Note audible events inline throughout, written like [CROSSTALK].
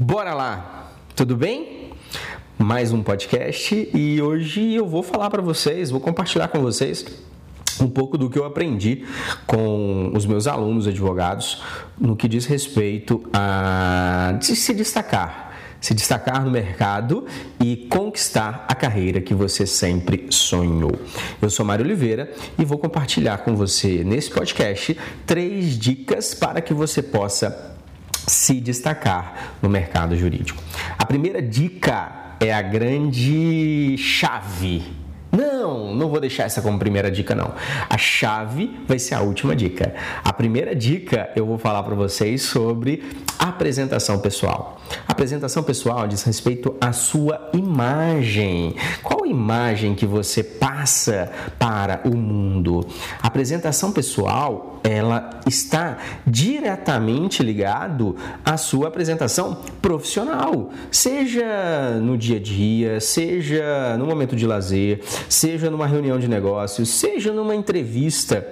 Bora lá, tudo bem? Mais um podcast e hoje eu vou falar para vocês, vou compartilhar com vocês um pouco do que eu aprendi com os meus alunos advogados no que diz respeito a se destacar se destacar no mercado e conquistar a carreira que você sempre sonhou. Eu sou Mário Oliveira e vou compartilhar com você nesse podcast três dicas para que você possa se destacar no mercado jurídico. A primeira dica é a grande chave não, não vou deixar essa como primeira dica não. A chave vai ser a última dica. A primeira dica eu vou falar para vocês sobre apresentação pessoal. A apresentação pessoal diz respeito à sua imagem. Qual imagem que você passa para o mundo? A apresentação pessoal, ela está diretamente ligado à sua apresentação profissional, seja no dia a dia, seja no momento de lazer, seja numa reunião de negócios, seja numa entrevista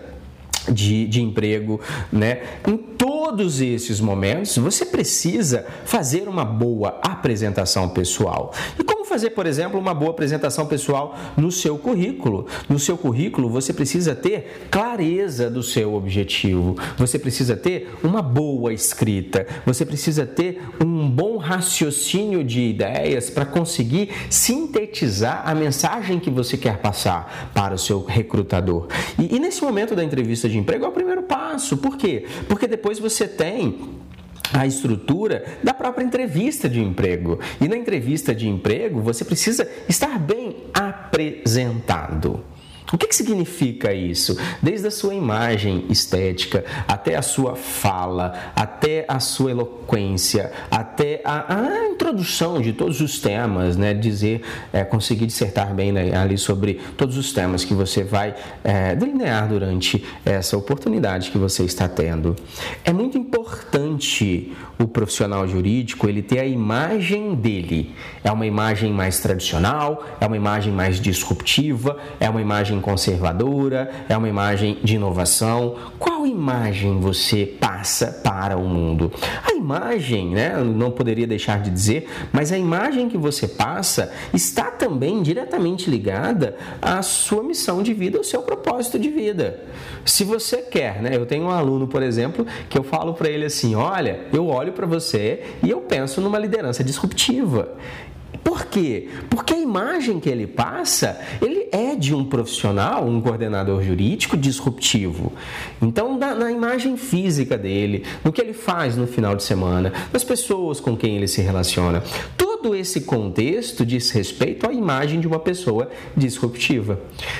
de, de emprego, né? Em todos esses momentos, você precisa fazer uma boa apresentação pessoal. E fazer, por exemplo, uma boa apresentação pessoal no seu currículo? No seu currículo, você precisa ter clareza do seu objetivo, você precisa ter uma boa escrita, você precisa ter um bom raciocínio de ideias para conseguir sintetizar a mensagem que você quer passar para o seu recrutador. E, e nesse momento da entrevista de emprego é o primeiro passo. Por quê? Porque depois você tem a estrutura da própria entrevista de emprego. E na entrevista de emprego, você precisa estar bem apresentado. O que, que, significa isso? Desde a sua imagem estética, até a sua fala, até a sua eloquência, até a, a introdução de todos os temas, né? Dizer, é, conseguir dissertar bem né, ali sobre todos os temas que você vai é, delinear durante essa oportunidade que você está tendo. É muito importante o profissional jurídico ele ter a imagem dele. É uma imagem mais tradicional, é uma imagem mais disruptiva, é uma imagem conservadora? É uma imagem de inovação? Qual imagem você passa para o mundo? A imagem, né, não poderia deixar de dizer, mas a imagem que você passa está também diretamente ligada à sua missão de vida, ao seu propósito de vida. Se você quer, né, eu tenho um aluno, por exemplo, que eu falo para ele assim: olha, eu olho para você e eu penso numa liderança disruptiva. Por quê? Porque a imagem que ele passa, ele é de um profissional, um coordenador jurídico disruptivo. Então, na, imagem física dele, no que ele faz no final de semana, nas pessoas com quem ele se relaciona, todo esse contexto diz respeito à imagem de uma pessoa disruptiva.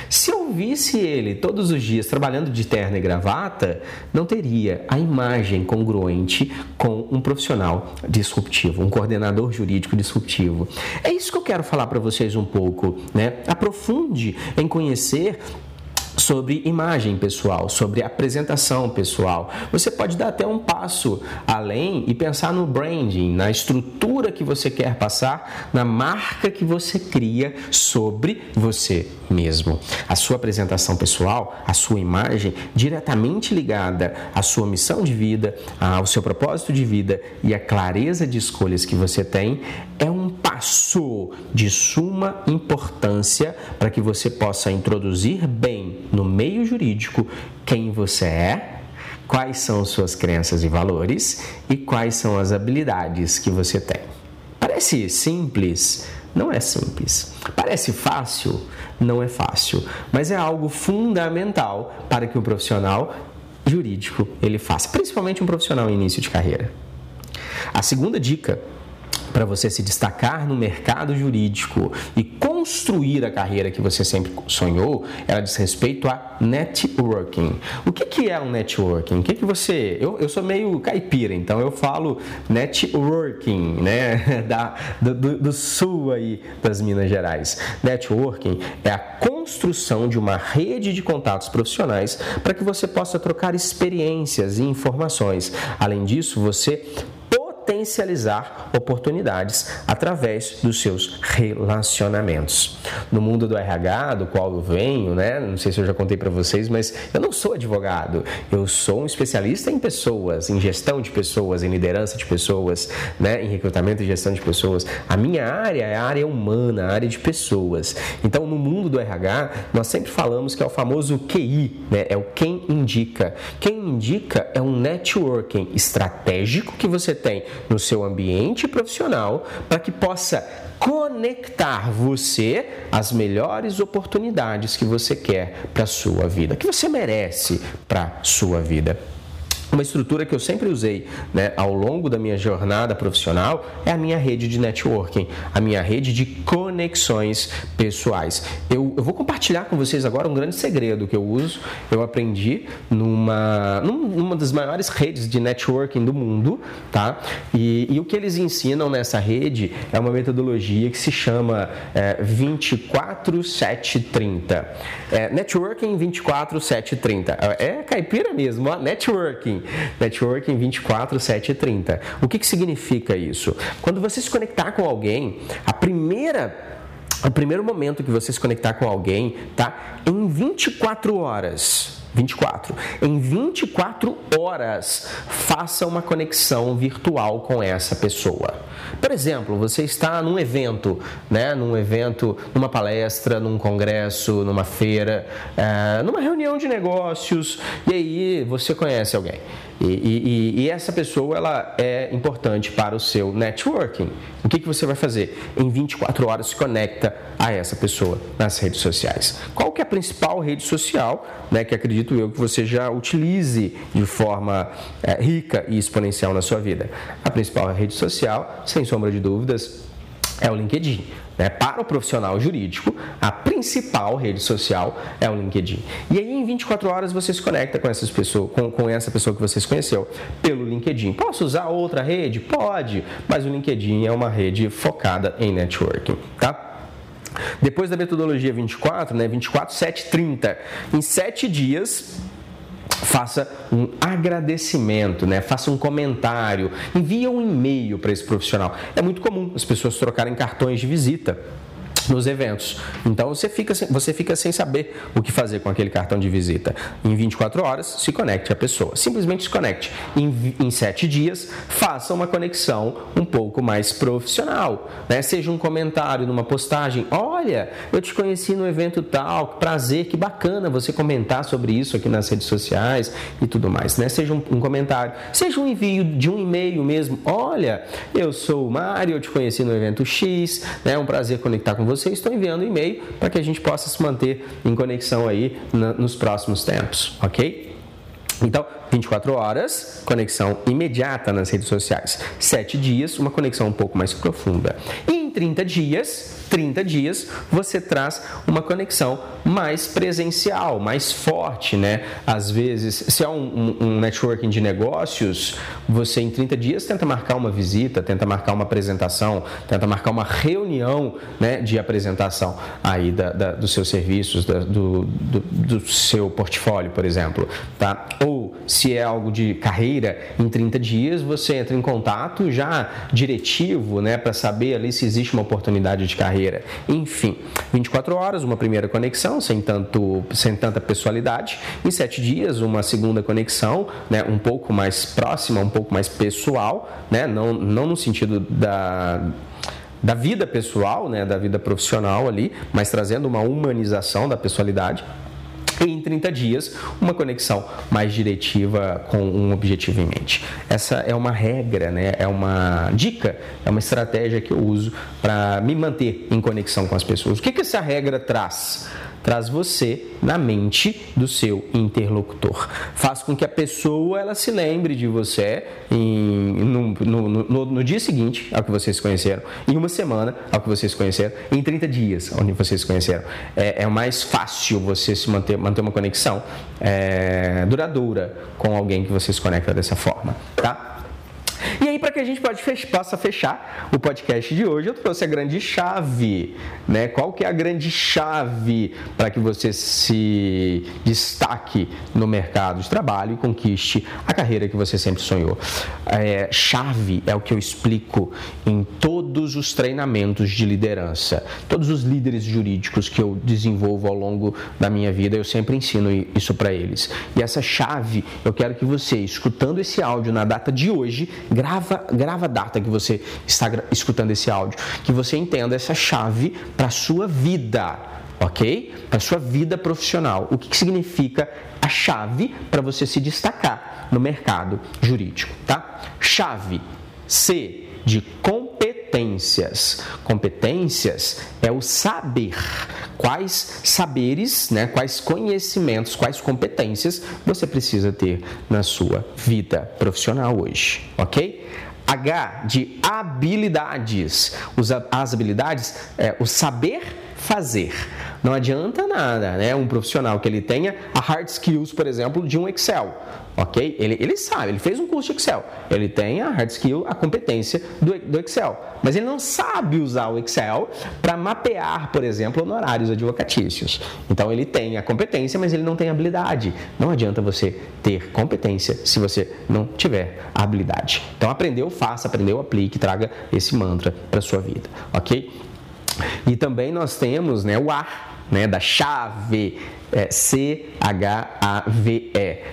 Se eu visse ele todos os dias trabalhando de terno e gravata, não teria a imagem congruente com um profissional disruptivo, um coordenador jurídico disruptivo. É isso que eu quero falar para vocês um pouco, né? Aprofunde em conhecer sobre imagem pessoal, sobre apresentação pessoal. Você pode dar até um passo além e pensar no branding, na estrutura que você quer passar, na marca que você cria sobre você mesmo. A sua apresentação pessoal, a sua imagem, diretamente ligada à sua missão de vida, ao seu propósito de vida e à clareza de escolhas que você tem, é um passo de suma importância para que você possa introduzir bem no meio jurídico quem você é, quais são suas crenças e valores e quais são as habilidades que você tem. Parece simples, não é simples. Parece fácil, não é fácil, mas é algo fundamental para que um profissional jurídico ele faça, principalmente um profissional em início de carreira. A segunda dica para você se destacar no mercado jurídico e construir a carreira que você sempre sonhou, ela diz respeito a networking. O que, que é um networking? O que, que você. Eu, eu sou meio caipira, então eu falo networking, né? [LAUGHS] Da, do, do sul aí das Minas Gerais. Networking é a construção de uma rede de contatos profissionais para que você possa trocar experiências e informações. Além disso, você potencializar oportunidades através dos seus relacionamentos. No mundo do RH, do qual eu venho, né? Não sei se eu já contei para vocês, mas eu não sou advogado. Eu sou um especialista em pessoas, em gestão de pessoas, em liderança de pessoas, né? Em recrutamento e gestão de pessoas. A minha área é a área humana, a área de pessoas. Então, no mundo do RH, nós sempre falamos que é o famoso QI, né? É o quem indica. Quem indica é um networking estratégico que você tem no seu ambiente profissional para que possa conectar você às melhores oportunidades que você quer para a sua vida, que você merece para a sua vida. Uma estrutura que eu sempre usei né, ao longo da minha jornada profissional é a minha rede de networking, a minha rede de conexões pessoais. Eu, eu vou compartilhar com vocês agora um grande segredo que eu uso, eu aprendi numa, numa das maiores redes de networking do mundo, tá? E, e o que eles ensinam nessa rede é uma metodologia que se chama é, 24730. É, networking 24730. É caipira mesmo, ó, networking networking. Networking 24, 7 e 30. O que, que significa isso? Quando você se conectar com alguém, a primeira o primeiro momento que você se conectar com alguém, tá? Em 24 horas. 24. Em 24 horas, faça uma conexão virtual com essa pessoa. Por exemplo, você está num evento, né? Num evento, numa palestra, num congresso, numa feira, é, numa reunião de negócios, e aí você conhece alguém. E, e, e, essa pessoa ela é importante para o seu networking. O que, que você vai fazer? Em 24 horas se conecta a essa pessoa nas redes sociais. Qual que é a principal rede social né, que acredito eu que você já utilize de forma é, rica e exponencial na sua vida? A principal rede social, sem sombra de dúvidas, é o LinkedIn. Né? Para o profissional jurídico, a principal rede social é o LinkedIn. E aí, em 24 horas, você se conecta com, essas pessoas, com, com essa pessoa que você se conheceu pelo LinkedIn. Posso usar outra rede? Pode, mas o LinkedIn é uma rede focada em networking, tá? Depois da metodologia 24, né, 24, 7, 30, em 7 dias faça um agradecimento, né? faça um comentário, envie um e-mail para esse profissional. É muito comum as pessoas trocarem cartões de visita nos eventos. Então você fica, você fica sem saber o que fazer com aquele cartão de visita. Em 24 horas, se conecte à pessoa. Simplesmente se conecte. Em, em 7 dias, faça uma conexão um pouco mais profissional. Né? Seja um comentário numa postagem. Olha, eu te conheci no evento tal, que prazer, que bacana você comentar sobre isso aqui nas redes sociais e tudo mais. Né? Seja um, um comentário, seja um envio de um e-mail mesmo. Olha, eu sou o Mário, eu te conheci no evento X, né? é um prazer conectar com você você, estou enviando um e-mail para que a gente possa se manter em conexão aí na, nos próximos tempos, ok? Então, 24 horas, conexão imediata nas redes sociais. 7 dias, uma conexão um pouco mais profunda. E em 30 dias, 30 dias, você traz uma conexão mais presencial, mais forte, né? Às vezes, se é um, um, networking de negócios, você em 30 dias tenta marcar uma visita, tenta marcar uma apresentação, tenta marcar uma reunião né, de apresentação aí da, da dos seus serviços, da, do, do, do seu portfólio, por exemplo, tá? Ou se é algo de carreira, em 30 dias você entra em contato já diretivo, né, para saber ali se existe uma oportunidade de carreira. Enfim, 24 horas, uma primeira conexão, sem, tanto, sem tanta pessoalidade. Em 7 dias, uma segunda conexão, né, um pouco mais próxima, um pouco mais pessoal, né, não, não no sentido da da vida pessoal, né, da vida profissional ali, mas trazendo uma humanização da pessoalidade e em 30 dias uma conexão mais diretiva com um objetivo em mente. Essa é uma regra, né? é uma dica, é uma estratégia que eu uso para me manter em conexão com as pessoas. O que, que essa regra traz? Traz você na mente do seu interlocutor. Faz com que a pessoa ela se lembre de você em, no, no, no, no, dia seguinte ao que vocês conheceram, em uma semana ao que vocês conheceram, em 30 dias onde vocês conheceram. É, é mais fácil você se manter, manter uma conexão é, duradoura com alguém que você se conecta dessa forma, tá? Que a gente pode fech possa fechar o podcast de hoje, eu trouxe a grande chave, né? Qual que é a grande chave para que você se destaque no mercado de trabalho e conquiste a carreira que você sempre sonhou? É, chave é o que eu explico em todos os treinamentos de liderança, todos os líderes jurídicos que eu desenvolvo ao longo da minha vida, eu sempre ensino isso para eles. E essa chave, eu quero que você, escutando esse áudio na data de hoje, grava, grava a data que você está escutando esse áudio, que você entenda essa chave para sua vida, ok? Para sua vida profissional. O que, que significa a chave para você se destacar no mercado jurídico, tá? Chave C de competências. Competências é o saber. Quais saberes, né, quais conhecimentos, quais competências você precisa ter na sua vida profissional hoje, ok? H de habilidades. As habilidades é o saber fazer. Não adianta nada, né? Um profissional que ele tenha a hard skills, por exemplo, de um Excel, ok? Ele, ele sabe, ele fez um curso de Excel, ele tem a hard skill, a competência do, do Excel, mas ele não sabe usar o Excel para mapear, por exemplo, honorários advocatícios. Então ele tem a competência, mas ele não tem habilidade. Não adianta você ter competência se você não tiver habilidade. Então aprendeu, faça, aprendeu, aplique, traga esse mantra para sua vida, ok? E também nós temos né, o A, né, da chave, é, C-H-A-V-E,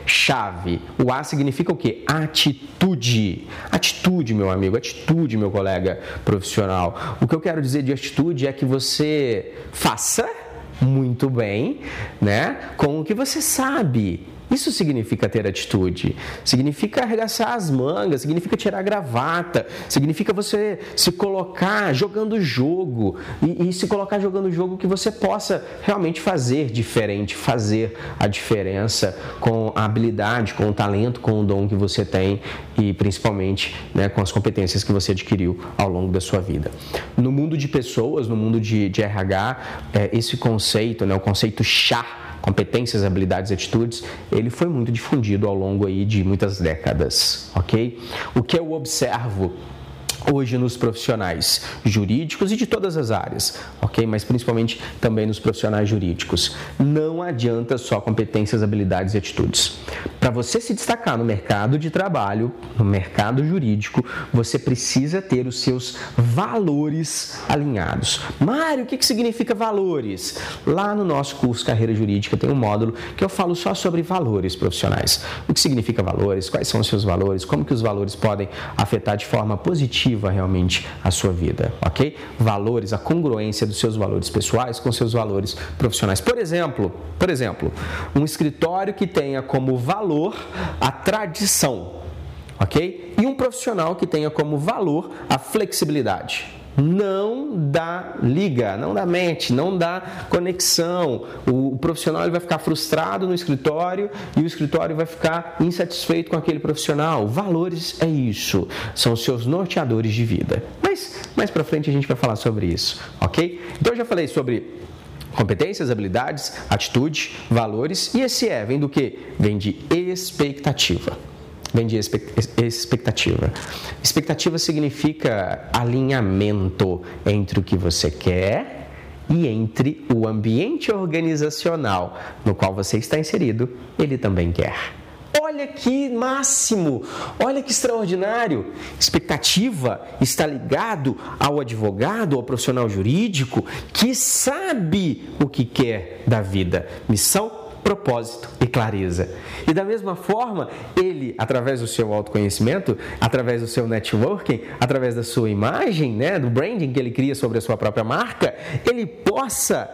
chave. O A significa o quê? Atitude. Atitude, meu amigo, atitude, meu colega profissional. O que eu quero dizer de atitude é que você faça muito bem, né, com o que você sabe. Isso significa ter atitude, significa arregaçar as mangas, significa tirar a gravata, significa você se colocar jogando jogo e, e se colocar jogando jogo que você possa realmente fazer diferente, fazer a diferença com a habilidade, com o talento, com o dom que você tem e principalmente né, com as competências que você adquiriu ao longo da sua vida. No mundo de pessoas, no mundo de, de RH, é, esse conceito, né, o conceito chá competências, habilidades e atitudes, ele foi muito difundido ao longo aí de muitas décadas, ok? O que eu observo hoje nos profissionais jurídicos e de todas as áreas, ok? Mas principalmente também nos profissionais jurídicos. Não adianta só competências, habilidades e atitudes. Para você se destacar no mercado de trabalho, no mercado jurídico, você precisa ter os seus valores alinhados. Mário, o que, que significa valores? Lá no nosso curso Carreira Jurídica tem um módulo que eu falo só sobre valores profissionais. O que significa valores? Quais são os seus valores? Como que os valores podem afetar de forma positiva realmente a sua vida, ok? Valores, a congruência dos seus valores pessoais com seus valores profissionais. Por exemplo, por exemplo, um escritório que tenha como valor a tradição, ok? E um profissional que tenha como valor a flexibilidade não dá liga, não dá mente, não dá conexão. O, profissional ele vai ficar frustrado no escritório e o escritório vai ficar insatisfeito com aquele profissional. Valores é isso, são seus norteadores de vida. Mas mais para frente a gente vai falar sobre isso, ok? Então eu já falei sobre competências, habilidades, atitude, valores e esse é vem do que? Vem de expectativa vem de expectativa. Expectativa significa alinhamento entre o que você quer e entre o ambiente organizacional no qual você está inserido, ele também quer. Olha que máximo, olha que extraordinário. Expectativa está ligado ao advogado, ao profissional jurídico que sabe o que quer da vida. Missão propósito e clareza. E da mesma forma, ele, através do seu autoconhecimento, através do seu networking, através da sua imagem, né, do branding que ele cria sobre a sua própria marca, ele possa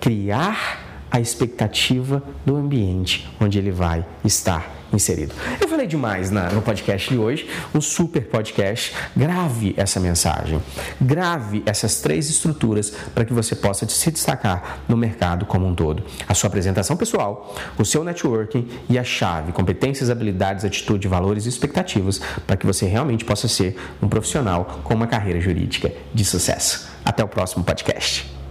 criar a expectativa do ambiente onde ele vai estar inserido. Eu falei demais na, no podcast de hoje, um super podcast. Grave essa mensagem, grave essas três estruturas para que você possa se destacar no mercado como um todo. A sua apresentação pessoal, o seu networking e a chave, competências, habilidades, atitude, valores e expectativas para que você realmente possa ser um profissional com uma carreira jurídica de sucesso. Até o próximo podcast.